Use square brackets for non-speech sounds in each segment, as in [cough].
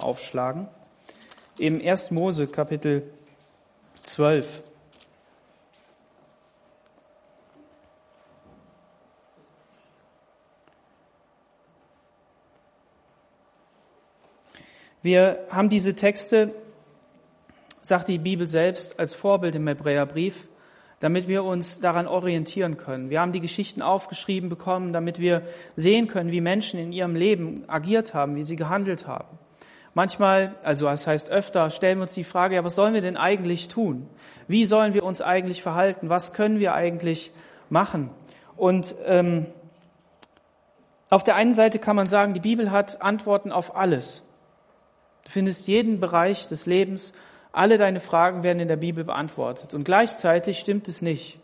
aufschlagen. Im 1. Mose Kapitel 12. Wir haben diese Texte, sagt die Bibel selbst, als Vorbild im Hebräerbrief damit wir uns daran orientieren können. Wir haben die Geschichten aufgeschrieben bekommen, damit wir sehen können, wie Menschen in ihrem Leben agiert haben, wie sie gehandelt haben. Manchmal, also das heißt öfter, stellen wir uns die Frage, ja, was sollen wir denn eigentlich tun? Wie sollen wir uns eigentlich verhalten? Was können wir eigentlich machen? Und ähm, auf der einen Seite kann man sagen, die Bibel hat Antworten auf alles. Du findest jeden Bereich des Lebens alle deine Fragen werden in der Bibel beantwortet. Und gleichzeitig stimmt es nicht.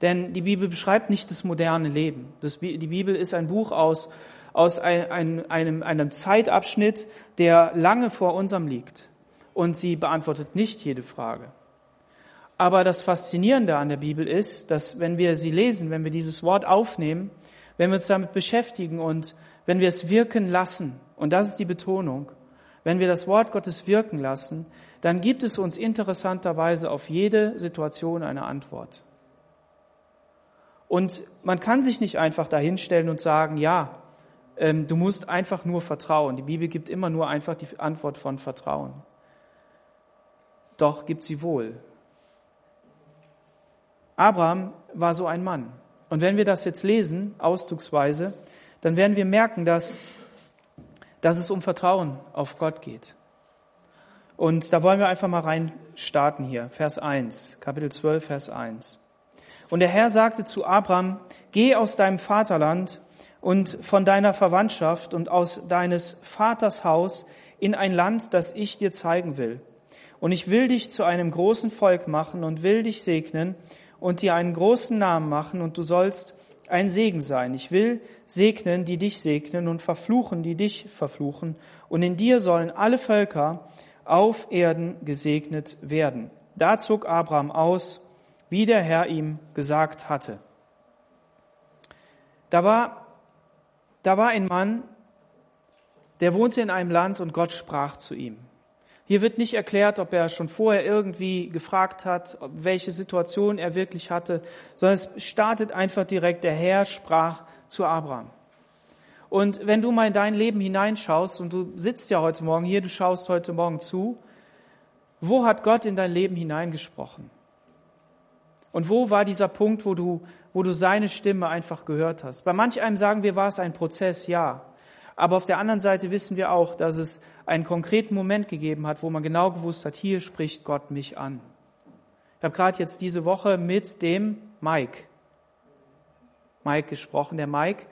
Denn die Bibel beschreibt nicht das moderne Leben. Das, die Bibel ist ein Buch aus, aus ein, einem, einem Zeitabschnitt, der lange vor unserem liegt. Und sie beantwortet nicht jede Frage. Aber das Faszinierende an der Bibel ist, dass wenn wir sie lesen, wenn wir dieses Wort aufnehmen, wenn wir uns damit beschäftigen und wenn wir es wirken lassen, und das ist die Betonung, wenn wir das Wort Gottes wirken lassen, dann gibt es uns interessanterweise auf jede Situation eine Antwort. Und man kann sich nicht einfach dahinstellen und sagen, ja, du musst einfach nur vertrauen. Die Bibel gibt immer nur einfach die Antwort von Vertrauen. Doch gibt sie wohl. Abraham war so ein Mann. Und wenn wir das jetzt lesen, auszugsweise, dann werden wir merken, dass, dass es um Vertrauen auf Gott geht. Und da wollen wir einfach mal rein starten hier. Vers 1, Kapitel 12, Vers 1. Und der Herr sagte zu Abraham, geh aus deinem Vaterland und von deiner Verwandtschaft und aus deines Vaters Haus in ein Land, das ich dir zeigen will. Und ich will dich zu einem großen Volk machen und will dich segnen und dir einen großen Namen machen und du sollst ein Segen sein. Ich will segnen, die dich segnen und verfluchen, die dich verfluchen. Und in dir sollen alle Völker auf Erden gesegnet werden. Da zog Abraham aus, wie der Herr ihm gesagt hatte. Da war, da war ein Mann, der wohnte in einem Land und Gott sprach zu ihm. Hier wird nicht erklärt, ob er schon vorher irgendwie gefragt hat, welche Situation er wirklich hatte, sondern es startet einfach direkt, der Herr sprach zu Abraham. Und wenn du mal in dein Leben hineinschaust und du sitzt ja heute Morgen hier, du schaust heute Morgen zu, wo hat Gott in dein Leben hineingesprochen? Und wo war dieser Punkt, wo du, wo du seine Stimme einfach gehört hast? Bei manch einem sagen wir, war es ein Prozess, ja. Aber auf der anderen Seite wissen wir auch, dass es einen konkreten Moment gegeben hat, wo man genau gewusst hat, hier spricht Gott mich an. Ich habe gerade jetzt diese Woche mit dem Mike, Mike gesprochen. Der Mike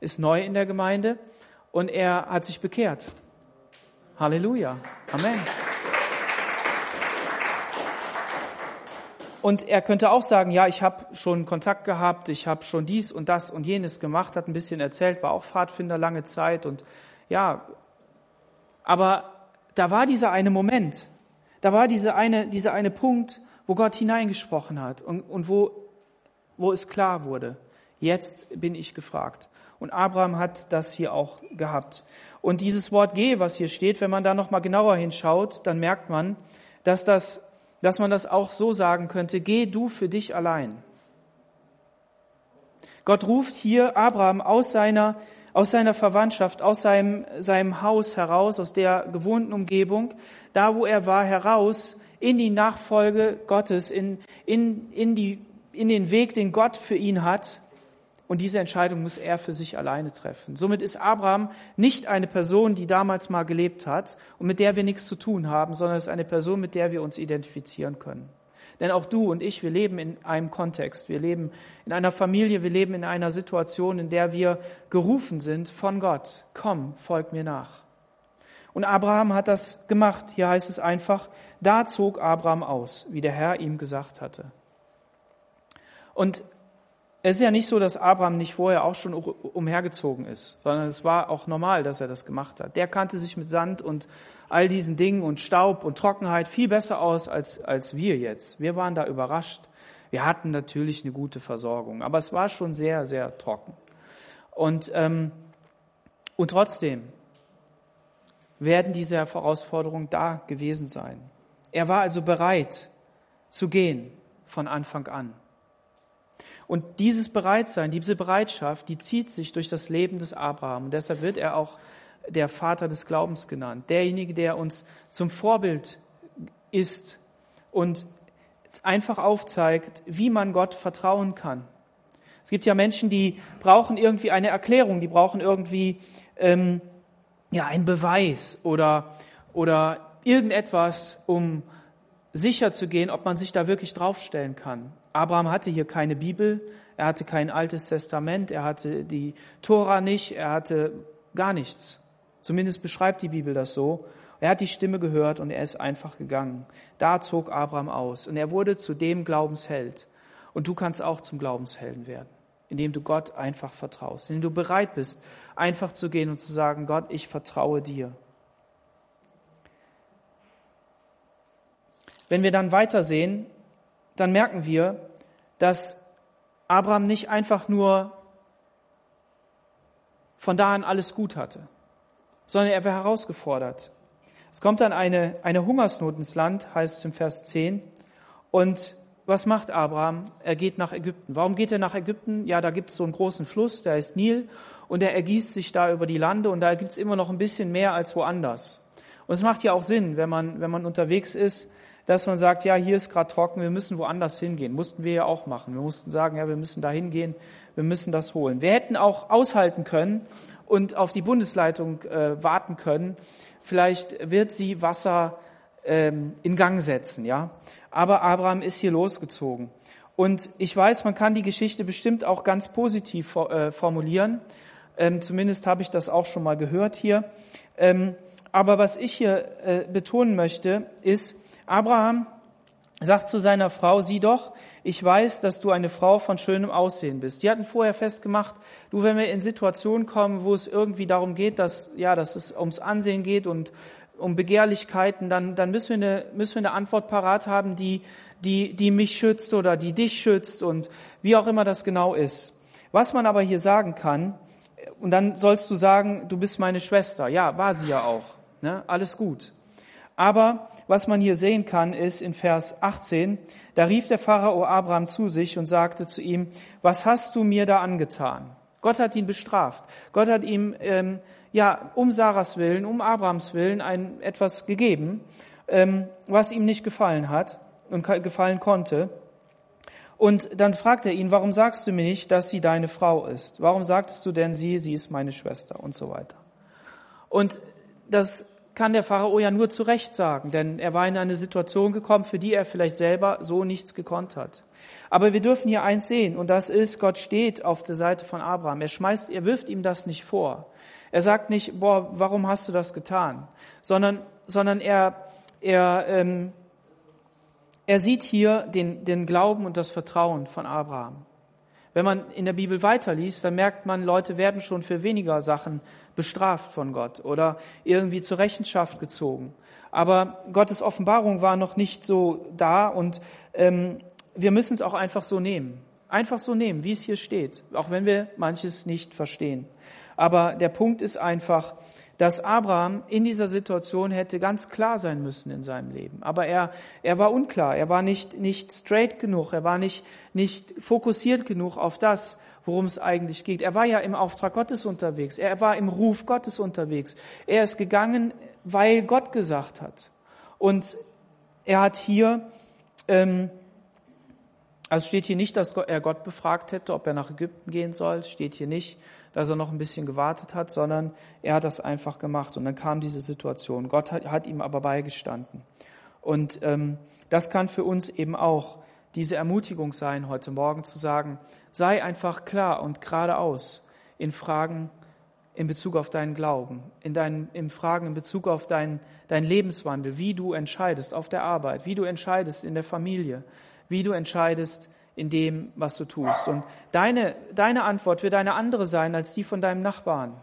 ist neu in der Gemeinde und er hat sich bekehrt. Halleluja. Amen. Und er könnte auch sagen, ja, ich habe schon Kontakt gehabt, ich habe schon dies und das und jenes gemacht, hat ein bisschen erzählt, war auch Pfadfinder lange Zeit und ja, aber da war dieser eine Moment, da war dieser eine, dieser eine Punkt, wo Gott hineingesprochen hat und, und wo, wo es klar wurde, jetzt bin ich gefragt. Und Abraham hat das hier auch gehabt. Und dieses Wort geh, was hier steht, wenn man da noch mal genauer hinschaut, dann merkt man, dass das, dass man das auch so sagen könnte, geh du für dich allein. Gott ruft hier Abraham aus seiner, aus seiner Verwandtschaft, aus seinem, seinem Haus heraus, aus der gewohnten Umgebung, da wo er war, heraus in die Nachfolge Gottes, in, in, in, die, in den Weg, den Gott für ihn hat, und diese Entscheidung muss er für sich alleine treffen. Somit ist Abraham nicht eine Person, die damals mal gelebt hat und mit der wir nichts zu tun haben, sondern es ist eine Person, mit der wir uns identifizieren können. Denn auch du und ich, wir leben in einem Kontext, wir leben in einer Familie, wir leben in einer Situation, in der wir gerufen sind von Gott. Komm, folg mir nach. Und Abraham hat das gemacht. Hier heißt es einfach, da zog Abraham aus, wie der Herr ihm gesagt hatte. Und es ist ja nicht so, dass Abraham nicht vorher auch schon umhergezogen ist, sondern es war auch normal, dass er das gemacht hat. Der kannte sich mit Sand und all diesen Dingen und Staub und Trockenheit viel besser aus als, als wir jetzt. Wir waren da überrascht. Wir hatten natürlich eine gute Versorgung, aber es war schon sehr, sehr trocken. Und, ähm, und trotzdem, werden diese Herausforderungen da gewesen sein. Er war also bereit zu gehen von Anfang an. Und dieses Bereitsein, diese Bereitschaft, die zieht sich durch das Leben des Abraham. Und deshalb wird er auch der Vater des Glaubens genannt. Derjenige, der uns zum Vorbild ist und einfach aufzeigt, wie man Gott vertrauen kann. Es gibt ja Menschen, die brauchen irgendwie eine Erklärung, die brauchen irgendwie ähm, ja einen Beweis oder oder irgendetwas, um sicher zu gehen, ob man sich da wirklich draufstellen kann. Abraham hatte hier keine Bibel, er hatte kein altes Testament, er hatte die Tora nicht, er hatte gar nichts. Zumindest beschreibt die Bibel das so. Er hat die Stimme gehört und er ist einfach gegangen. Da zog Abraham aus und er wurde zu dem Glaubensheld. Und du kannst auch zum Glaubenshelden werden, indem du Gott einfach vertraust, indem du bereit bist, einfach zu gehen und zu sagen, Gott, ich vertraue dir. Wenn wir dann weitersehen, dann merken wir, dass Abraham nicht einfach nur von da an alles gut hatte, sondern er war herausgefordert. Es kommt dann eine, eine Hungersnot ins Land, heißt es im Vers 10. Und was macht Abraham? Er geht nach Ägypten. Warum geht er nach Ägypten? Ja, da gibt es so einen großen Fluss, der ist Nil, und er ergießt sich da über die Lande, und da gibt es immer noch ein bisschen mehr als woanders. Und es macht ja auch Sinn, wenn man, wenn man unterwegs ist, dass man sagt, ja, hier ist gerade trocken, wir müssen woanders hingehen. Mussten wir ja auch machen. Wir mussten sagen, ja, wir müssen da hingehen, wir müssen das holen. Wir hätten auch aushalten können und auf die Bundesleitung äh, warten können. Vielleicht wird sie Wasser ähm, in Gang setzen, ja. Aber Abraham ist hier losgezogen. Und ich weiß, man kann die Geschichte bestimmt auch ganz positiv äh, formulieren. Ähm, zumindest habe ich das auch schon mal gehört hier. Ähm, aber was ich hier äh, betonen möchte, ist, Abraham sagt zu seiner Frau, sieh doch, ich weiß, dass du eine Frau von schönem Aussehen bist. Die hatten vorher festgemacht, du, wenn wir in Situationen kommen, wo es irgendwie darum geht, dass, ja, dass es ums Ansehen geht und um Begehrlichkeiten, dann, dann müssen wir eine, müssen wir eine Antwort parat haben, die, die, die mich schützt oder die dich schützt und wie auch immer das genau ist. Was man aber hier sagen kann, und dann sollst du sagen, du bist meine Schwester. Ja, war sie ja auch. Ne? Alles gut. Aber was man hier sehen kann, ist in Vers 18, da rief der Pharao Abraham zu sich und sagte zu ihm, was hast du mir da angetan? Gott hat ihn bestraft. Gott hat ihm, ähm, ja, um Sarahs Willen, um Abrahams Willen ein, etwas gegeben, ähm, was ihm nicht gefallen hat und gefallen konnte. Und dann fragt er ihn, warum sagst du mir nicht, dass sie deine Frau ist? Warum sagtest du denn sie, sie ist meine Schwester und so weiter? Und das kann der Pharao ja nur zu Recht sagen, denn er war in eine Situation gekommen, für die er vielleicht selber so nichts gekonnt hat. Aber wir dürfen hier eins sehen, und das ist, Gott steht auf der Seite von Abraham. Er schmeißt, er wirft ihm das nicht vor. Er sagt nicht, boah, warum hast du das getan? Sondern, sondern er, er, ähm, er sieht hier den, den Glauben und das Vertrauen von Abraham. Wenn man in der Bibel weiterliest, dann merkt man, Leute werden schon für weniger Sachen bestraft von Gott oder irgendwie zur Rechenschaft gezogen. Aber Gottes Offenbarung war noch nicht so da und ähm, wir müssen es auch einfach so nehmen. Einfach so nehmen, wie es hier steht, auch wenn wir manches nicht verstehen. Aber der Punkt ist einfach, dass Abraham in dieser Situation hätte ganz klar sein müssen in seinem Leben. Aber er, er war unklar, er war nicht, nicht straight genug, er war nicht, nicht fokussiert genug auf das, worum es eigentlich geht. Er war ja im Auftrag Gottes unterwegs, er war im Ruf Gottes unterwegs. Er ist gegangen, weil Gott gesagt hat. Und er hat hier, ähm, also steht hier nicht, dass er Gott befragt hätte, ob er nach Ägypten gehen soll, steht hier nicht dass er noch ein bisschen gewartet hat, sondern er hat das einfach gemacht. Und dann kam diese Situation. Gott hat, hat ihm aber beigestanden. Und ähm, das kann für uns eben auch diese Ermutigung sein, heute Morgen zu sagen, sei einfach klar und geradeaus in Fragen in Bezug auf deinen Glauben, in deinen in Fragen in Bezug auf deinen dein Lebenswandel, wie du entscheidest auf der Arbeit, wie du entscheidest in der Familie, wie du entscheidest in dem, was du tust. Und deine, deine Antwort wird eine andere sein als die von deinem Nachbarn.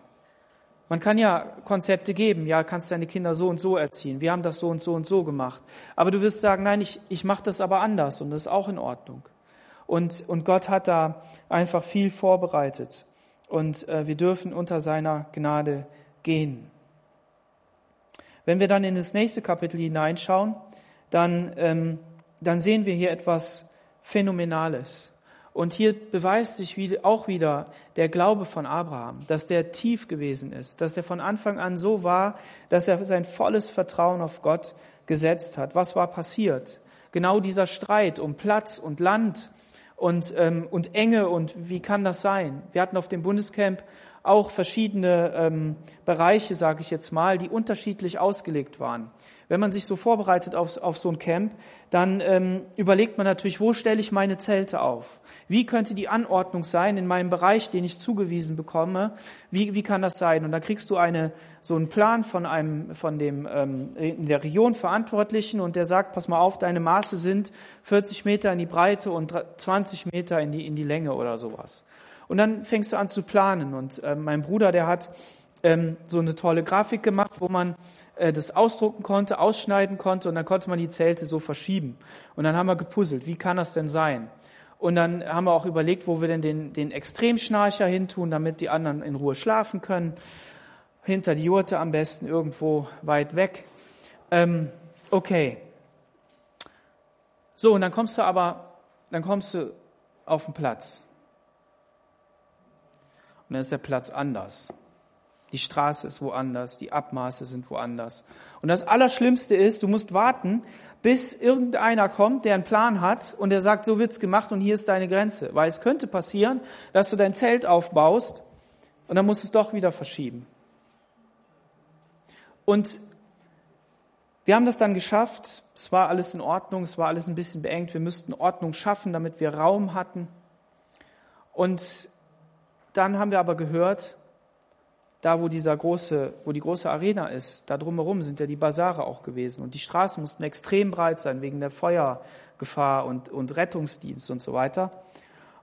Man kann ja Konzepte geben, ja, kannst deine Kinder so und so erziehen. Wir haben das so und so und so gemacht. Aber du wirst sagen, nein, ich, ich mache das aber anders und das ist auch in Ordnung. Und, und Gott hat da einfach viel vorbereitet. Und äh, wir dürfen unter seiner Gnade gehen. Wenn wir dann in das nächste Kapitel hineinschauen, dann, ähm, dann sehen wir hier etwas Phänomenales. Und hier beweist sich auch wieder der Glaube von Abraham, dass der tief gewesen ist, dass er von Anfang an so war, dass er sein volles Vertrauen auf Gott gesetzt hat. Was war passiert? Genau dieser Streit um Platz und Land und, ähm, und Enge und wie kann das sein? Wir hatten auf dem Bundescamp auch verschiedene ähm, Bereiche, sage ich jetzt mal, die unterschiedlich ausgelegt waren. Wenn man sich so vorbereitet auf, auf so ein Camp, dann ähm, überlegt man natürlich, wo stelle ich meine Zelte auf? Wie könnte die Anordnung sein in meinem Bereich, den ich zugewiesen bekomme? Wie, wie kann das sein? Und da kriegst du eine, so einen Plan von einem, von dem ähm, in der Region Verantwortlichen und der sagt, pass mal auf, deine Maße sind 40 Meter in die Breite und 20 Meter in die, in die Länge oder sowas. Und dann fängst du an zu planen. Und äh, mein Bruder, der hat ähm, so eine tolle Grafik gemacht, wo man äh, das ausdrucken konnte, ausschneiden konnte und dann konnte man die Zelte so verschieben. Und dann haben wir gepuzzelt, wie kann das denn sein? Und dann haben wir auch überlegt, wo wir denn den, den Extremschnarcher hintun, damit die anderen in Ruhe schlafen können. Hinter die Jurte am besten, irgendwo weit weg. Ähm, okay. So, und dann kommst du aber, dann kommst du auf den Platz. Und dann ist der Platz anders. Die Straße ist woanders, die Abmaße sind woanders. Und das Allerschlimmste ist, du musst warten, bis irgendeiner kommt, der einen Plan hat und der sagt, so wird's gemacht und hier ist deine Grenze. Weil es könnte passieren, dass du dein Zelt aufbaust und dann musst du es doch wieder verschieben. Und wir haben das dann geschafft. Es war alles in Ordnung, es war alles ein bisschen beengt. Wir müssten Ordnung schaffen, damit wir Raum hatten. Und dann haben wir aber gehört, da wo dieser große, wo die große Arena ist, da drumherum sind ja die Basare auch gewesen und die Straßen mussten extrem breit sein wegen der Feuergefahr und, und Rettungsdienst und so weiter.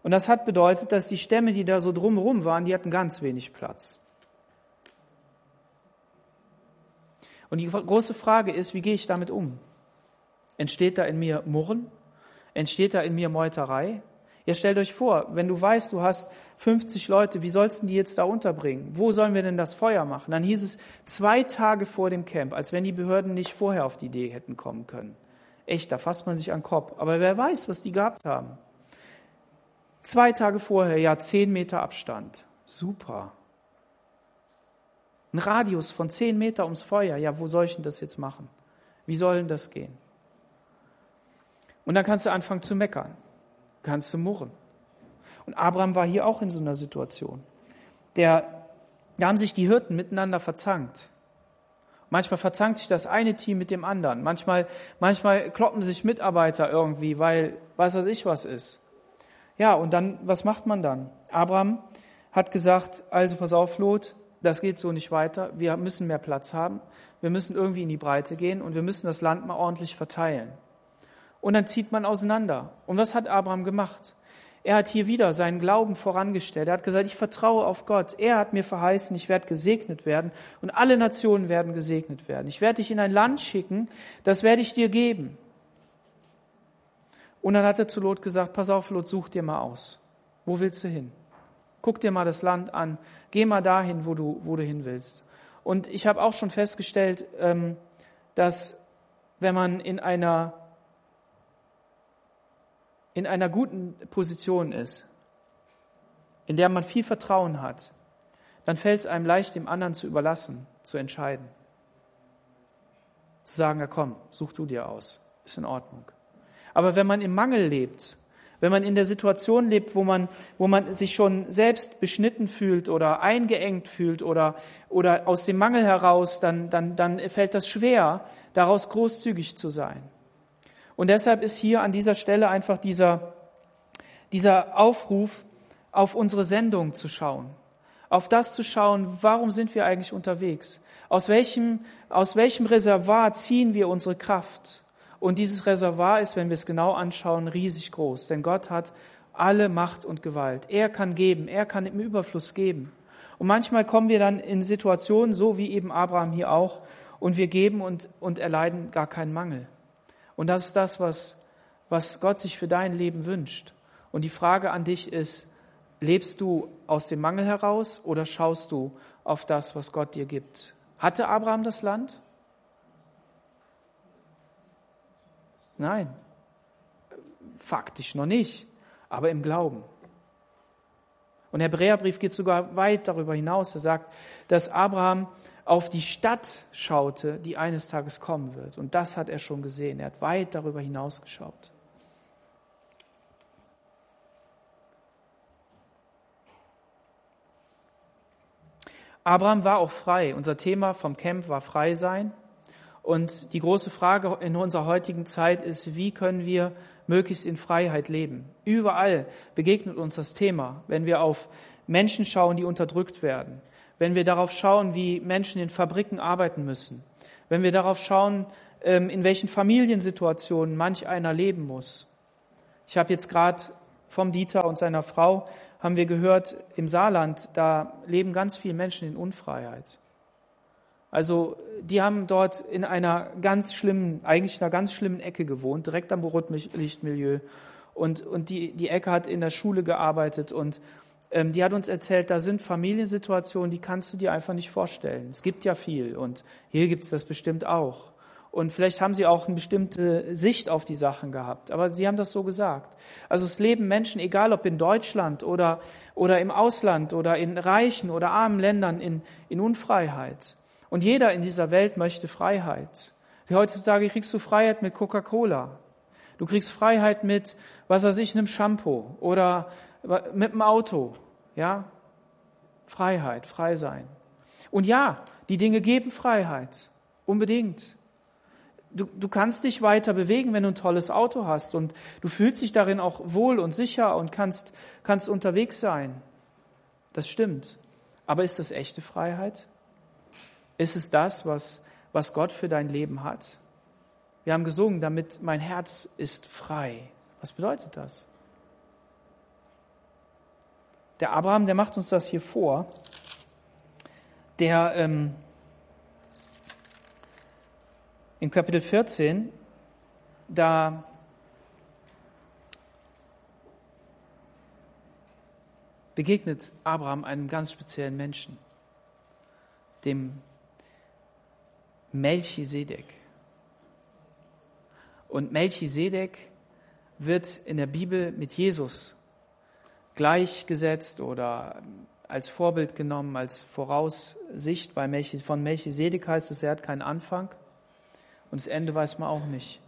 Und das hat bedeutet, dass die Stämme, die da so drumherum waren, die hatten ganz wenig Platz. Und die große Frage ist, wie gehe ich damit um? Entsteht da in mir Murren? Entsteht da in mir Meuterei? Ja, stellt euch vor, wenn du weißt, du hast 50 Leute, wie sollst du die jetzt da unterbringen? Wo sollen wir denn das Feuer machen? Dann hieß es zwei Tage vor dem Camp, als wenn die Behörden nicht vorher auf die Idee hätten kommen können. Echt, da fasst man sich an den Kopf. Aber wer weiß, was die gehabt haben. Zwei Tage vorher, ja, zehn Meter Abstand. Super. Ein Radius von zehn Meter ums Feuer. Ja, wo soll ich denn das jetzt machen? Wie soll denn das gehen? Und dann kannst du anfangen zu meckern kannst du murren. Und Abraham war hier auch in so einer Situation. Der, da haben sich die Hirten miteinander verzankt. Manchmal verzankt sich das eine Team mit dem anderen. Manchmal, manchmal kloppen sich Mitarbeiter irgendwie, weil was weiß ich was ist. Ja, und dann, was macht man dann? Abraham hat gesagt, also pass auf, Lot, das geht so nicht weiter. Wir müssen mehr Platz haben. Wir müssen irgendwie in die Breite gehen und wir müssen das Land mal ordentlich verteilen und dann zieht man auseinander. Und was hat Abraham gemacht? Er hat hier wieder seinen Glauben vorangestellt. Er hat gesagt, ich vertraue auf Gott. Er hat mir verheißen, ich werde gesegnet werden und alle Nationen werden gesegnet werden. Ich werde dich in ein Land schicken, das werde ich dir geben. Und dann hat er zu Lot gesagt, pass auf, Lot, such dir mal aus. Wo willst du hin? Guck dir mal das Land an. Geh mal dahin, wo du, wo du hin willst. Und ich habe auch schon festgestellt, ähm, dass wenn man in einer in einer guten Position ist, in der man viel Vertrauen hat, dann fällt es einem leicht, dem anderen zu überlassen, zu entscheiden. Zu sagen, ja komm, such du dir aus, ist in Ordnung. Aber wenn man im Mangel lebt, wenn man in der Situation lebt, wo man, wo man sich schon selbst beschnitten fühlt oder eingeengt fühlt oder, oder aus dem Mangel heraus, dann, dann, dann fällt das schwer, daraus großzügig zu sein. Und deshalb ist hier an dieser Stelle einfach dieser, dieser Aufruf, auf unsere Sendung zu schauen, auf das zu schauen, warum sind wir eigentlich unterwegs? Aus welchem, aus welchem Reservoir ziehen wir unsere Kraft? Und dieses Reservoir ist, wenn wir es genau anschauen, riesig groß, denn Gott hat alle Macht und Gewalt. Er kann geben, er kann im Überfluss geben. Und manchmal kommen wir dann in Situationen, so wie eben Abraham hier auch, und wir geben und, und erleiden gar keinen Mangel. Und das ist das, was, was Gott sich für dein Leben wünscht. Und die Frage an dich ist, lebst du aus dem Mangel heraus oder schaust du auf das, was Gott dir gibt? Hatte Abraham das Land? Nein, faktisch noch nicht, aber im Glauben. Und der Hebräerbrief geht sogar weit darüber hinaus. Er sagt, dass Abraham auf die Stadt schaute, die eines Tages kommen wird. Und das hat er schon gesehen. Er hat weit darüber hinaus geschaut. Abraham war auch frei. Unser Thema vom Camp war frei sein. Und die große Frage in unserer heutigen Zeit ist, wie können wir möglichst in Freiheit leben? Überall begegnet uns das Thema, wenn wir auf Menschen schauen, die unterdrückt werden, wenn wir darauf schauen, wie Menschen in Fabriken arbeiten müssen, wenn wir darauf schauen, ähm, in welchen Familiensituationen manch einer leben muss. Ich habe jetzt gerade vom Dieter und seiner Frau haben wir gehört, im Saarland, da leben ganz viele Menschen in Unfreiheit. Also die haben dort in einer ganz schlimmen, eigentlich einer ganz schlimmen Ecke gewohnt, direkt am Rotlichtmilieu. Und, und die, die Ecke hat in der Schule gearbeitet und die hat uns erzählt, da sind Familiensituationen, die kannst du dir einfach nicht vorstellen. Es gibt ja viel und hier gibt es das bestimmt auch. Und vielleicht haben sie auch eine bestimmte Sicht auf die Sachen gehabt. Aber sie haben das so gesagt. Also es leben Menschen, egal ob in Deutschland oder, oder im Ausland oder in reichen oder armen Ländern, in, in Unfreiheit. Und jeder in dieser Welt möchte Freiheit. Heutzutage kriegst du Freiheit mit Coca-Cola. Du kriegst Freiheit mit, was weiß ich, einem Shampoo oder mit dem Auto. Ja? Freiheit, frei sein. Und ja, die Dinge geben Freiheit. Unbedingt du, du kannst dich weiter bewegen, wenn du ein tolles Auto hast und du fühlst dich darin auch wohl und sicher und kannst, kannst unterwegs sein. Das stimmt. Aber ist das echte Freiheit? Ist es das, was, was Gott für dein Leben hat? Wir haben gesungen, damit mein Herz ist frei. Was bedeutet das? Der Abraham, der macht uns das hier vor. Der, ähm, in Kapitel 14, da begegnet Abraham einem ganz speziellen Menschen, dem Melchisedek. Und Melchisedek wird in der Bibel mit Jesus gleichgesetzt oder als Vorbild genommen, als Voraussicht. Melchi, von Melchisedek heißt es, er hat keinen Anfang. Und das Ende weiß man auch nicht.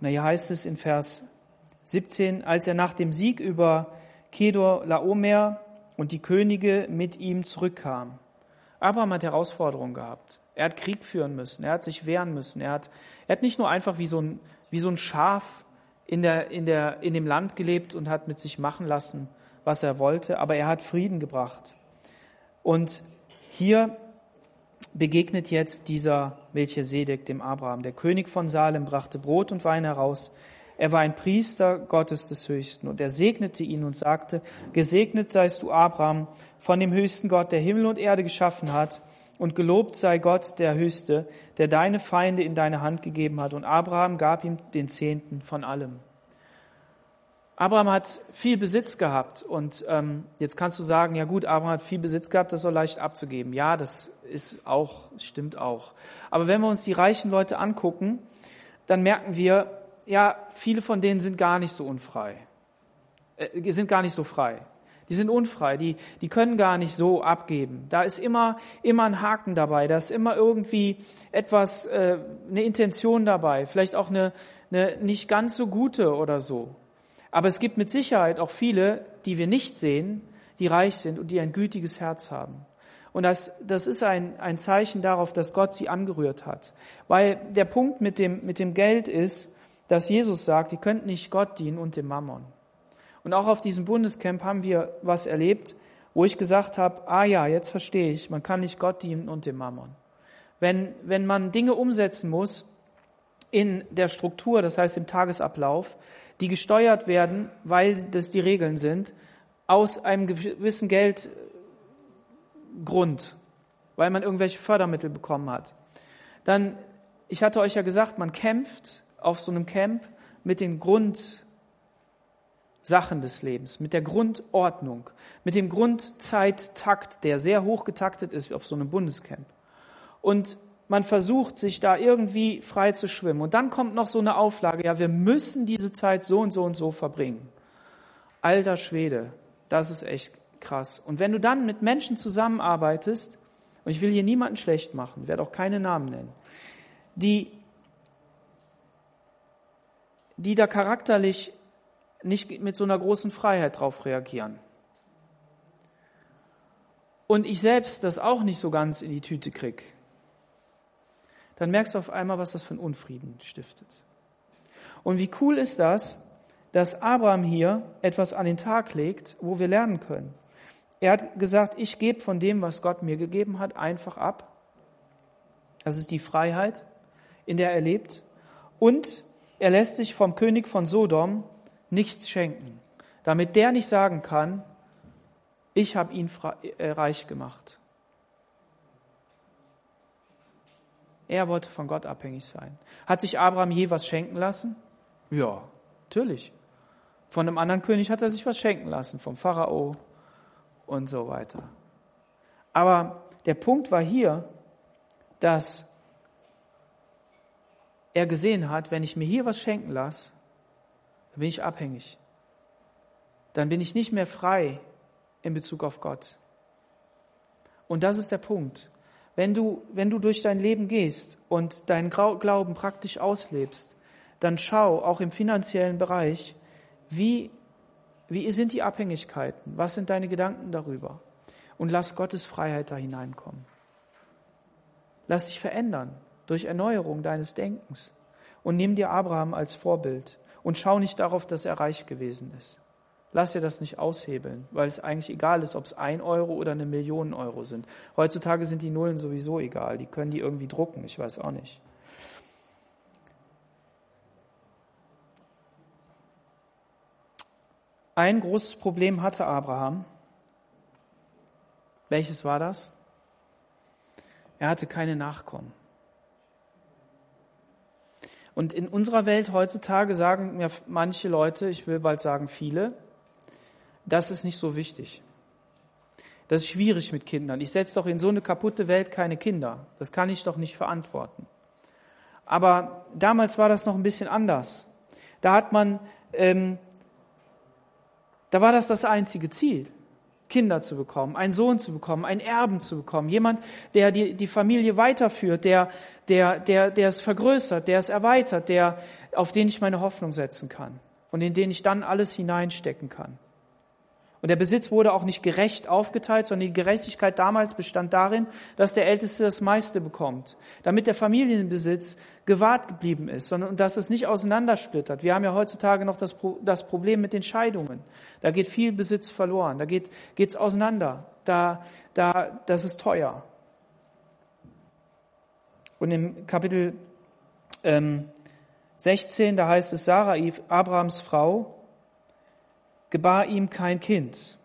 Na, hier heißt es in Vers 17, als er nach dem Sieg über Kedor Laomer und die Könige mit ihm zurückkam. Abraham hat Herausforderungen gehabt. Er hat Krieg führen müssen. Er hat sich wehren müssen. Er hat, er hat nicht nur einfach wie so ein, wie so ein Schaf in, der, in, der, in dem Land gelebt und hat mit sich machen lassen, was er wollte, aber er hat Frieden gebracht. Und hier begegnet jetzt dieser Melchisedek dem Abraham. Der König von Salem brachte Brot und Wein heraus. Er war ein Priester Gottes des Höchsten und er segnete ihn und sagte, gesegnet seist du Abraham von dem höchsten Gott, der Himmel und Erde geschaffen hat und gelobt sei Gott der Höchste, der deine Feinde in deine Hand gegeben hat. Und Abraham gab ihm den Zehnten von allem. Abraham hat viel Besitz gehabt und ähm, jetzt kannst du sagen, ja gut, Abraham hat viel Besitz gehabt, das soll leicht abzugeben. Ja, das ist auch, stimmt auch. Aber wenn wir uns die reichen Leute angucken, dann merken wir, ja, viele von denen sind gar nicht so unfrei, äh, sind gar nicht so frei. Die sind unfrei, die, die können gar nicht so abgeben. Da ist immer, immer ein Haken dabei, da ist immer irgendwie etwas, äh, eine Intention dabei, vielleicht auch eine, eine nicht ganz so gute oder so. Aber es gibt mit Sicherheit auch viele, die wir nicht sehen, die reich sind und die ein gütiges Herz haben. Und das, das ist ein, ein Zeichen darauf, dass Gott sie angerührt hat. Weil der Punkt mit dem, mit dem Geld ist, dass Jesus sagt, ihr könnt nicht Gott dienen und dem Mammon. Und auch auf diesem Bundescamp haben wir was erlebt, wo ich gesagt habe, ah ja, jetzt verstehe ich, man kann nicht Gott dienen und dem Mammon. Wenn, wenn man Dinge umsetzen muss in der Struktur, das heißt im Tagesablauf, die gesteuert werden, weil das die Regeln sind, aus einem gewissen Geldgrund, weil man irgendwelche Fördermittel bekommen hat. Dann, ich hatte euch ja gesagt, man kämpft auf so einem Camp mit den Grundsachen des Lebens, mit der Grundordnung, mit dem Grundzeittakt, der sehr hoch getaktet ist auf so einem Bundescamp. Und man versucht, sich da irgendwie frei zu schwimmen. Und dann kommt noch so eine Auflage, ja, wir müssen diese Zeit so und so und so verbringen. Alter Schwede, das ist echt krass. Und wenn du dann mit Menschen zusammenarbeitest, und ich will hier niemanden schlecht machen, werde auch keine Namen nennen, die, die da charakterlich nicht mit so einer großen Freiheit drauf reagieren. Und ich selbst das auch nicht so ganz in die Tüte krieg, dann merkst du auf einmal, was das für einen Unfrieden stiftet. Und wie cool ist das, dass Abraham hier etwas an den Tag legt, wo wir lernen können. Er hat gesagt, ich gebe von dem, was Gott mir gegeben hat, einfach ab. Das ist die Freiheit, in der er lebt. Und er lässt sich vom König von Sodom nichts schenken, damit der nicht sagen kann, ich habe ihn äh, reich gemacht. Er wollte von Gott abhängig sein. Hat sich Abraham je was schenken lassen? Ja, natürlich. Von einem anderen König hat er sich was schenken lassen, vom Pharao und so weiter. Aber der Punkt war hier, dass er gesehen hat, wenn ich mir hier was schenken lasse, dann bin ich abhängig. Dann bin ich nicht mehr frei in Bezug auf Gott. Und das ist der Punkt. Wenn du, wenn du durch dein Leben gehst und deinen Glauben praktisch auslebst, dann schau auch im finanziellen Bereich, wie, wie sind die Abhängigkeiten? Was sind deine Gedanken darüber? Und lass Gottes Freiheit da hineinkommen. Lass dich verändern durch Erneuerung deines Denkens. Und nimm dir Abraham als Vorbild und schau nicht darauf, dass er reich gewesen ist. Lass dir das nicht aushebeln, weil es eigentlich egal ist, ob es ein Euro oder eine Million Euro sind. Heutzutage sind die Nullen sowieso egal. Die können die irgendwie drucken. Ich weiß auch nicht. Ein großes Problem hatte Abraham. Welches war das? Er hatte keine Nachkommen. Und in unserer Welt heutzutage sagen mir manche Leute, ich will bald sagen viele, das ist nicht so wichtig. Das ist schwierig mit Kindern. Ich setze doch in so eine kaputte Welt keine Kinder. Das kann ich doch nicht verantworten. Aber damals war das noch ein bisschen anders. Da hat man, ähm, da war das das einzige Ziel. Kinder zu bekommen, einen Sohn zu bekommen, einen Erben zu bekommen, jemand, der die, die Familie weiterführt, der, der, der, der es vergrößert, der es erweitert, der, auf den ich meine Hoffnung setzen kann und in den ich dann alles hineinstecken kann. Und der Besitz wurde auch nicht gerecht aufgeteilt, sondern die Gerechtigkeit damals bestand darin, dass der Älteste das meiste bekommt, damit der Familienbesitz gewahrt geblieben ist, sondern dass es nicht auseinandersplittert. Wir haben ja heutzutage noch das, das Problem mit den Scheidungen. Da geht viel Besitz verloren, da geht es auseinander, da, da, das ist teuer. Und im Kapitel ähm, 16, da heißt es, Sarah, Abrahams Frau, gebar ihm kein Kind.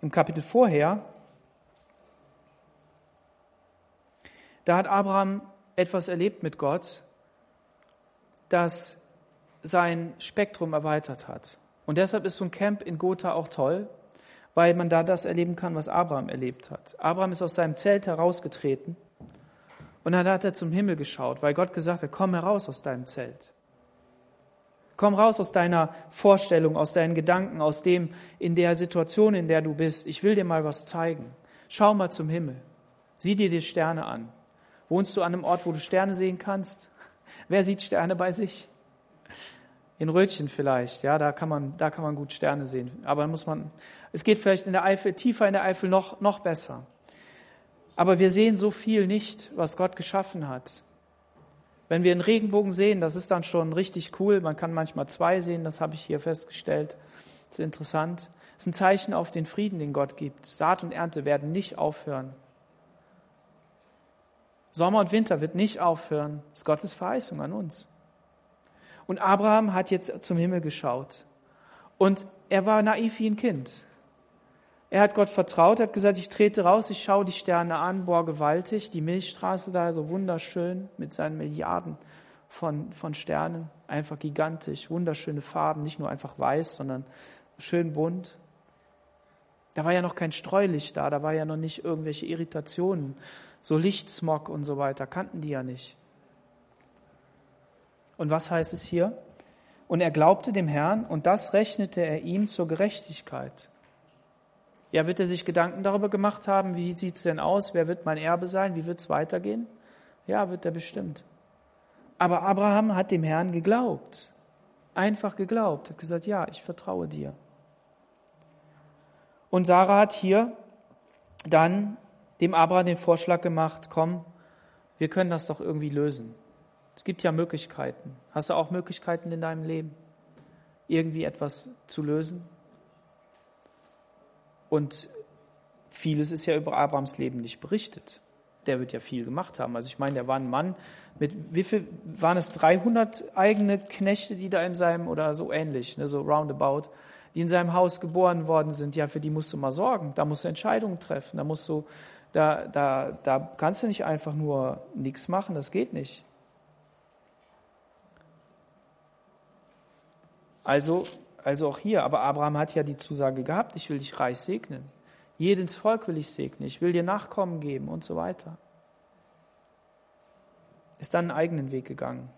Im Kapitel vorher, da hat Abraham etwas erlebt mit Gott, das sein Spektrum erweitert hat. Und deshalb ist so ein Camp in Gotha auch toll, weil man da das erleben kann, was Abraham erlebt hat. Abraham ist aus seinem Zelt herausgetreten und dann hat er zum Himmel geschaut, weil Gott gesagt hat, komm heraus aus deinem Zelt. Komm raus aus deiner Vorstellung, aus deinen Gedanken, aus dem, in der Situation, in der du bist. Ich will dir mal was zeigen. Schau mal zum Himmel. Sieh dir die Sterne an. Wohnst du an einem Ort, wo du Sterne sehen kannst? [laughs] Wer sieht Sterne bei sich? In Rötchen vielleicht, ja, da kann man, da kann man gut Sterne sehen. Aber muss man, es geht vielleicht in der Eifel, tiefer in der Eifel noch, noch besser. Aber wir sehen so viel nicht, was Gott geschaffen hat. Wenn wir einen Regenbogen sehen, das ist dann schon richtig cool. Man kann manchmal zwei sehen, das habe ich hier festgestellt. Das ist interessant. Das ist ein Zeichen auf den Frieden, den Gott gibt. Saat und Ernte werden nicht aufhören. Sommer und Winter wird nicht aufhören. Das ist Gottes Verheißung an uns. Und Abraham hat jetzt zum Himmel geschaut. Und er war naiv wie ein Kind. Er hat Gott vertraut, hat gesagt, ich trete raus, ich schaue die Sterne an, boah, gewaltig, die Milchstraße da, so wunderschön mit seinen Milliarden von, von Sternen, einfach gigantisch, wunderschöne Farben, nicht nur einfach weiß, sondern schön bunt. Da war ja noch kein Streulicht da, da war ja noch nicht irgendwelche Irritationen, so Lichtsmog und so weiter, kannten die ja nicht. Und was heißt es hier? Und er glaubte dem Herrn und das rechnete er ihm zur Gerechtigkeit. Ja, wird er sich Gedanken darüber gemacht haben, wie sieht es denn aus, wer wird mein Erbe sein, wie wird es weitergehen? Ja, wird er bestimmt. Aber Abraham hat dem Herrn geglaubt, einfach geglaubt, hat gesagt, ja, ich vertraue dir. Und Sarah hat hier dann dem Abraham den Vorschlag gemacht, komm, wir können das doch irgendwie lösen. Es gibt ja Möglichkeiten. Hast du auch Möglichkeiten in deinem Leben, irgendwie etwas zu lösen? Und vieles ist ja über Abrahams Leben nicht berichtet. Der wird ja viel gemacht haben. Also ich meine, der war ein Mann mit, wie viel, waren es 300 eigene Knechte, die da in seinem, oder so ähnlich, ne, so roundabout, die in seinem Haus geboren worden sind. Ja, für die musst du mal sorgen. Da musst du Entscheidungen treffen. Da musst du, da, da, da kannst du nicht einfach nur nichts machen. Das geht nicht. Also, also auch hier, aber Abraham hat ja die Zusage gehabt, ich will dich reich segnen. Jedes Volk will ich segnen, ich will dir Nachkommen geben und so weiter. Ist dann einen eigenen Weg gegangen.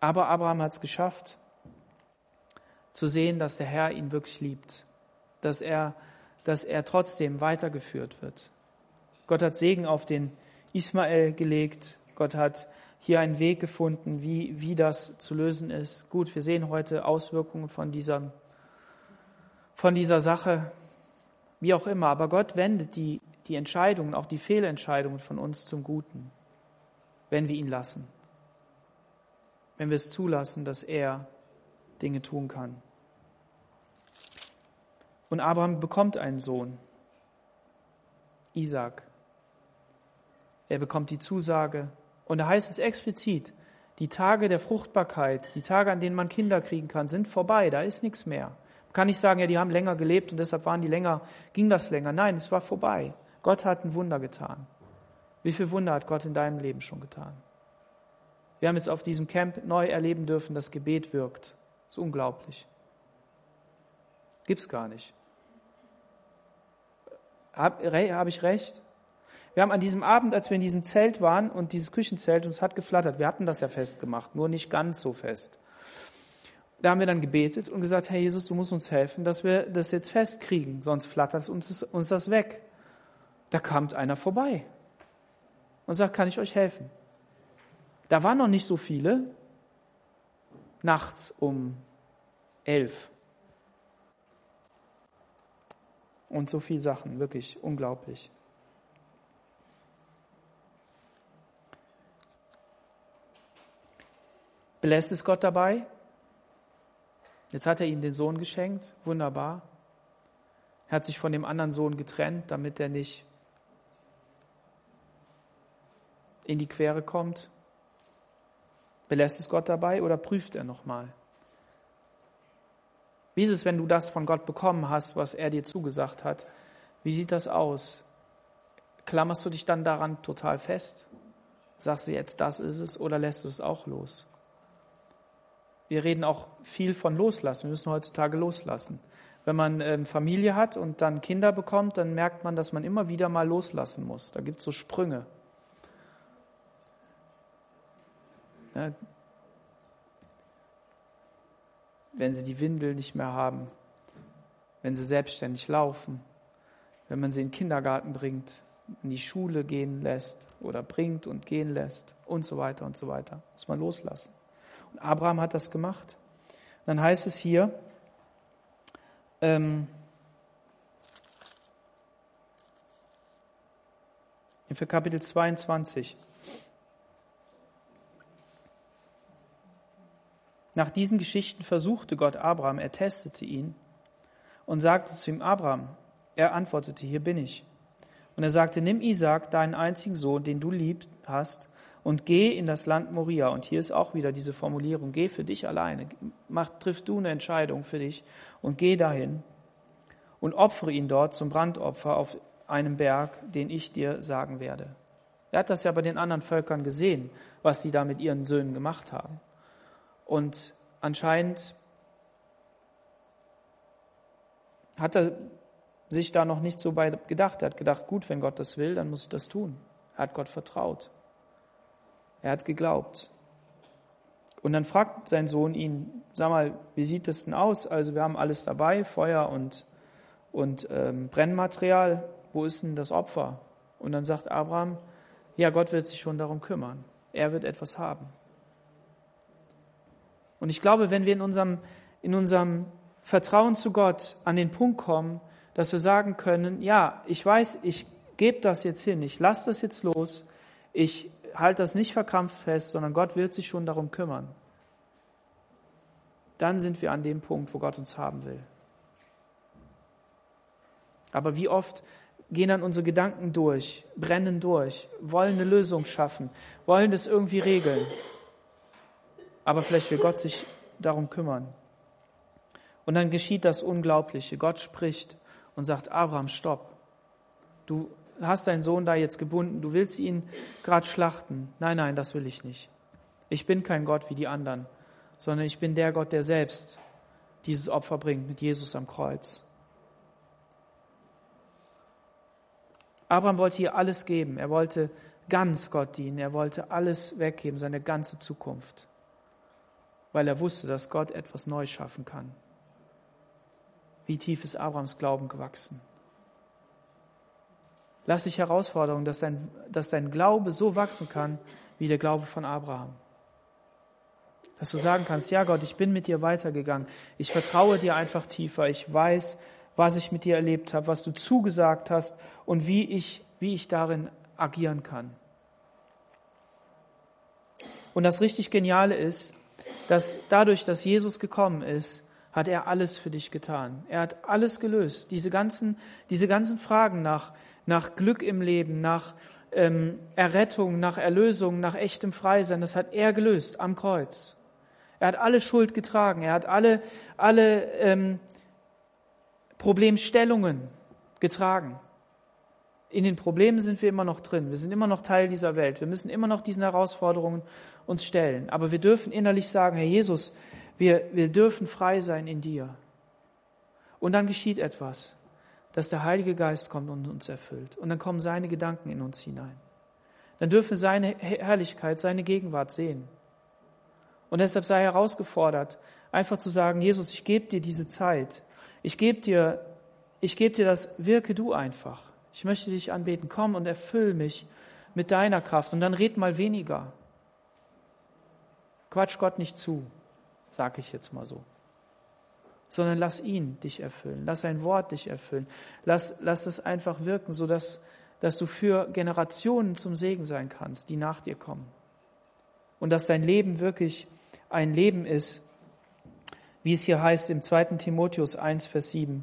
Aber Abraham hat es geschafft, zu sehen, dass der Herr ihn wirklich liebt, dass er, dass er trotzdem weitergeführt wird. Gott hat Segen auf den Ismael gelegt. Gott hat hier einen Weg gefunden, wie, wie das zu lösen ist. Gut, wir sehen heute Auswirkungen von dieser, von dieser Sache, wie auch immer. Aber Gott wendet die, die Entscheidungen, auch die Fehlentscheidungen von uns zum Guten, wenn wir ihn lassen. Wenn wir es zulassen, dass er Dinge tun kann. Und Abraham bekommt einen Sohn, Isaac. Er bekommt die Zusage. Und da heißt es explizit, die Tage der Fruchtbarkeit, die Tage, an denen man Kinder kriegen kann, sind vorbei. Da ist nichts mehr. Man kann nicht sagen, ja, die haben länger gelebt und deshalb waren die länger, ging das länger. Nein, es war vorbei. Gott hat ein Wunder getan. Wie viel Wunder hat Gott in deinem Leben schon getan? Wir haben jetzt auf diesem Camp neu erleben dürfen, dass Gebet wirkt. Das ist unglaublich. Gibt's gar nicht. Habe hab ich recht? Wir haben an diesem Abend, als wir in diesem Zelt waren und dieses Küchenzelt uns hat geflattert, wir hatten das ja festgemacht, nur nicht ganz so fest. Da haben wir dann gebetet und gesagt, Herr Jesus, du musst uns helfen, dass wir das jetzt festkriegen, sonst flattert uns, uns das weg. Da kam einer vorbei und sagt, kann ich euch helfen? Da waren noch nicht so viele, nachts um elf. Und so viele Sachen, wirklich unglaublich. Belässt es Gott dabei? Jetzt hat er ihm den Sohn geschenkt, wunderbar. Er hat sich von dem anderen Sohn getrennt, damit er nicht in die Quere kommt. Belässt es Gott dabei oder prüft er nochmal? Wie ist es, wenn du das von Gott bekommen hast, was er dir zugesagt hat? Wie sieht das aus? Klammerst du dich dann daran total fest? Sagst du jetzt, das ist es, oder lässt du es auch los? Wir reden auch viel von Loslassen. Wir müssen heutzutage loslassen. Wenn man ähm, Familie hat und dann Kinder bekommt, dann merkt man, dass man immer wieder mal loslassen muss. Da gibt es so Sprünge. Wenn sie die Windel nicht mehr haben, wenn sie selbstständig laufen, wenn man sie in den Kindergarten bringt, in die Schule gehen lässt oder bringt und gehen lässt und so weiter und so weiter, muss man loslassen. Abraham hat das gemacht. Und dann heißt es hier, ähm, für Kapitel 22. Nach diesen Geschichten versuchte Gott Abraham, er testete ihn und sagte zu ihm, Abraham, er antwortete, hier bin ich. Und er sagte, nimm Isaac, deinen einzigen Sohn, den du lieb hast, und geh in das Land Moria. Und hier ist auch wieder diese Formulierung, geh für dich alleine, mach, triff du eine Entscheidung für dich und geh dahin und opfere ihn dort zum Brandopfer auf einem Berg, den ich dir sagen werde. Er hat das ja bei den anderen Völkern gesehen, was sie da mit ihren Söhnen gemacht haben. Und anscheinend hat er sich da noch nicht so bei gedacht. Er hat gedacht, gut, wenn Gott das will, dann muss ich das tun. Er hat Gott vertraut. Er hat geglaubt. Und dann fragt sein Sohn ihn, sag mal, wie sieht das denn aus? Also wir haben alles dabei, Feuer und, und ähm, Brennmaterial. Wo ist denn das Opfer? Und dann sagt Abraham, ja, Gott wird sich schon darum kümmern. Er wird etwas haben. Und ich glaube, wenn wir in unserem, in unserem Vertrauen zu Gott an den Punkt kommen, dass wir sagen können, ja, ich weiß, ich gebe das jetzt hin, ich lasse das jetzt los, ich halte das nicht verkrampft fest, sondern Gott wird sich schon darum kümmern. Dann sind wir an dem Punkt, wo Gott uns haben will. Aber wie oft gehen dann unsere Gedanken durch, brennen durch, wollen eine Lösung schaffen, wollen das irgendwie regeln. Aber vielleicht will Gott sich darum kümmern. Und dann geschieht das Unglaubliche. Gott spricht und sagt, Abraham, stopp. Du hast deinen Sohn da jetzt gebunden, du willst ihn gerade schlachten. Nein, nein, das will ich nicht. Ich bin kein Gott wie die anderen, sondern ich bin der Gott, der selbst dieses Opfer bringt mit Jesus am Kreuz. Abraham wollte hier alles geben. Er wollte ganz Gott dienen. Er wollte alles weggeben, seine ganze Zukunft, weil er wusste, dass Gott etwas neu schaffen kann. Wie tief ist Abrahams Glauben gewachsen? Lass dich Herausforderung, dass dein, dass dein Glaube so wachsen kann wie der Glaube von Abraham. Dass du sagen kannst, ja Gott, ich bin mit dir weitergegangen. Ich vertraue dir einfach tiefer. Ich weiß, was ich mit dir erlebt habe, was du zugesagt hast und wie ich, wie ich darin agieren kann. Und das richtig Geniale ist, dass dadurch, dass Jesus gekommen ist, hat er alles für dich getan. Er hat alles gelöst. Diese ganzen, diese ganzen Fragen nach, nach Glück im Leben, nach ähm, Errettung, nach Erlösung, nach echtem Freisein, das hat er gelöst am Kreuz. Er hat alle Schuld getragen. Er hat alle, alle ähm, Problemstellungen getragen. In den Problemen sind wir immer noch drin. Wir sind immer noch Teil dieser Welt. Wir müssen immer noch diesen Herausforderungen uns stellen. Aber wir dürfen innerlich sagen, Herr Jesus, wir, wir dürfen frei sein in dir. Und dann geschieht etwas dass der Heilige Geist kommt und uns erfüllt. Und dann kommen seine Gedanken in uns hinein. Dann dürfen wir seine Herrlichkeit, seine Gegenwart sehen. Und deshalb sei herausgefordert, einfach zu sagen, Jesus, ich gebe dir diese Zeit. Ich gebe dir, ich gebe dir das, wirke du einfach. Ich möchte dich anbeten. Komm und erfüll mich mit deiner Kraft. Und dann red mal weniger. Quatsch Gott nicht zu, sage ich jetzt mal so sondern lass ihn dich erfüllen, lass sein Wort dich erfüllen, lass, lass es einfach wirken, so dass, dass du für Generationen zum Segen sein kannst, die nach dir kommen. Und dass dein Leben wirklich ein Leben ist, wie es hier heißt im 2. Timotheus 1, Vers 7.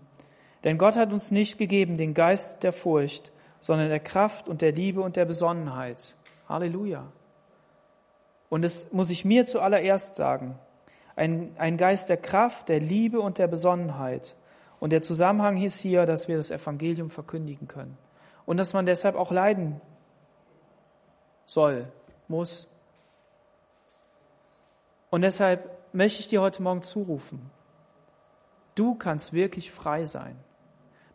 Denn Gott hat uns nicht gegeben den Geist der Furcht, sondern der Kraft und der Liebe und der Besonnenheit. Halleluja. Und das muss ich mir zuallererst sagen ein, ein Geist der Kraft, der Liebe und der Besonnenheit. Und der Zusammenhang ist hier, dass wir das Evangelium verkündigen können. Und dass man deshalb auch leiden soll, muss. Und deshalb möchte ich dir heute Morgen zurufen. Du kannst wirklich frei sein.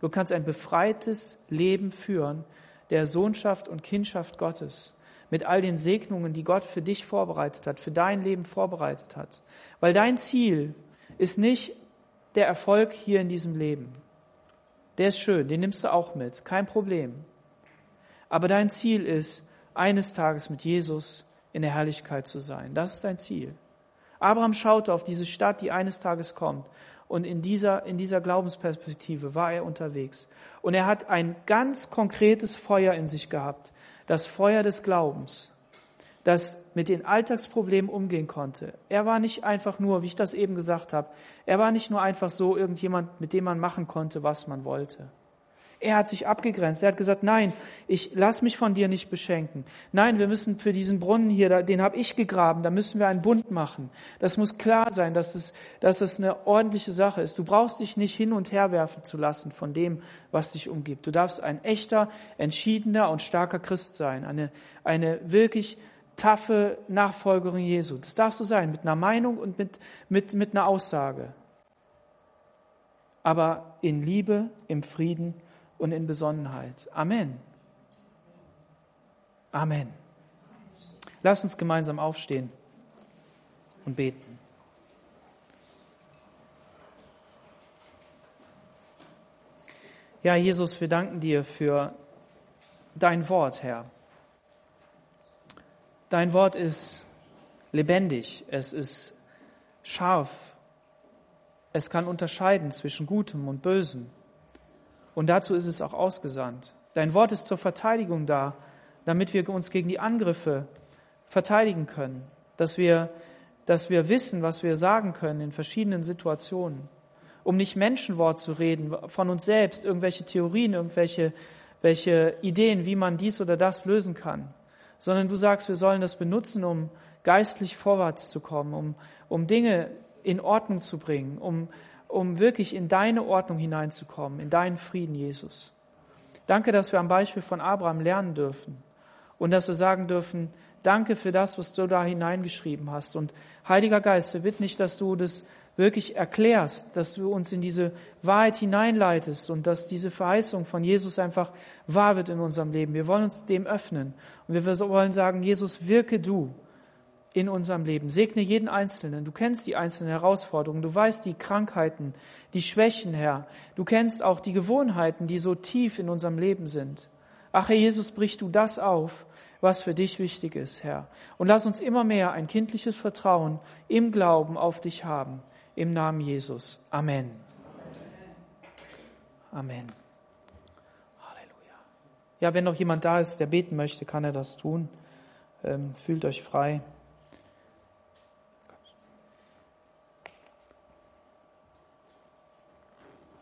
Du kannst ein befreites Leben führen der Sohnschaft und Kindschaft Gottes mit all den Segnungen, die Gott für dich vorbereitet hat, für dein Leben vorbereitet hat. Weil dein Ziel ist nicht der Erfolg hier in diesem Leben. Der ist schön, den nimmst du auch mit, kein Problem. Aber dein Ziel ist, eines Tages mit Jesus in der Herrlichkeit zu sein. Das ist dein Ziel. Abraham schaute auf diese Stadt, die eines Tages kommt. Und in dieser, in dieser Glaubensperspektive war er unterwegs. Und er hat ein ganz konkretes Feuer in sich gehabt das Feuer des Glaubens, das mit den Alltagsproblemen umgehen konnte. Er war nicht einfach nur, wie ich das eben gesagt habe, er war nicht nur einfach so irgendjemand, mit dem man machen konnte, was man wollte. Er hat sich abgegrenzt. Er hat gesagt, nein, ich lass mich von dir nicht beschenken. Nein, wir müssen für diesen Brunnen hier, den habe ich gegraben, da müssen wir einen Bund machen. Das muss klar sein, dass es, dass es eine ordentliche Sache ist. Du brauchst dich nicht hin und her werfen zu lassen von dem, was dich umgibt. Du darfst ein echter, entschiedener und starker Christ sein. Eine, eine wirklich taffe Nachfolgerin Jesu. Das darfst du sein, mit einer Meinung und mit, mit, mit einer Aussage. Aber in Liebe, im Frieden und in Besonnenheit. Amen. Amen. Lass uns gemeinsam aufstehen und beten. Ja, Jesus, wir danken dir für dein Wort, Herr. Dein Wort ist lebendig, es ist scharf, es kann unterscheiden zwischen Gutem und Bösem. Und dazu ist es auch ausgesandt. Dein Wort ist zur Verteidigung da, damit wir uns gegen die Angriffe verteidigen können, dass wir, dass wir wissen, was wir sagen können in verschiedenen Situationen, um nicht Menschenwort zu reden, von uns selbst, irgendwelche Theorien, irgendwelche welche Ideen, wie man dies oder das lösen kann, sondern du sagst, wir sollen das benutzen, um geistlich vorwärts zu kommen, um, um Dinge in Ordnung zu bringen, um, um wirklich in deine Ordnung hineinzukommen, in deinen Frieden, Jesus. Danke, dass wir am Beispiel von Abraham lernen dürfen und dass wir sagen dürfen, danke für das, was du da hineingeschrieben hast. Und Heiliger Geist, wir bitten nicht, dass du das wirklich erklärst, dass du uns in diese Wahrheit hineinleitest und dass diese Verheißung von Jesus einfach wahr wird in unserem Leben. Wir wollen uns dem öffnen und wir wollen sagen, Jesus, wirke du in unserem Leben. Segne jeden Einzelnen. Du kennst die einzelnen Herausforderungen. Du weißt die Krankheiten, die Schwächen, Herr. Du kennst auch die Gewohnheiten, die so tief in unserem Leben sind. Ach, Herr Jesus, brich du das auf, was für dich wichtig ist, Herr. Und lass uns immer mehr ein kindliches Vertrauen im Glauben auf dich haben. Im Namen Jesus. Amen. Amen. Halleluja. Ja, wenn noch jemand da ist, der beten möchte, kann er das tun. Ähm, fühlt euch frei.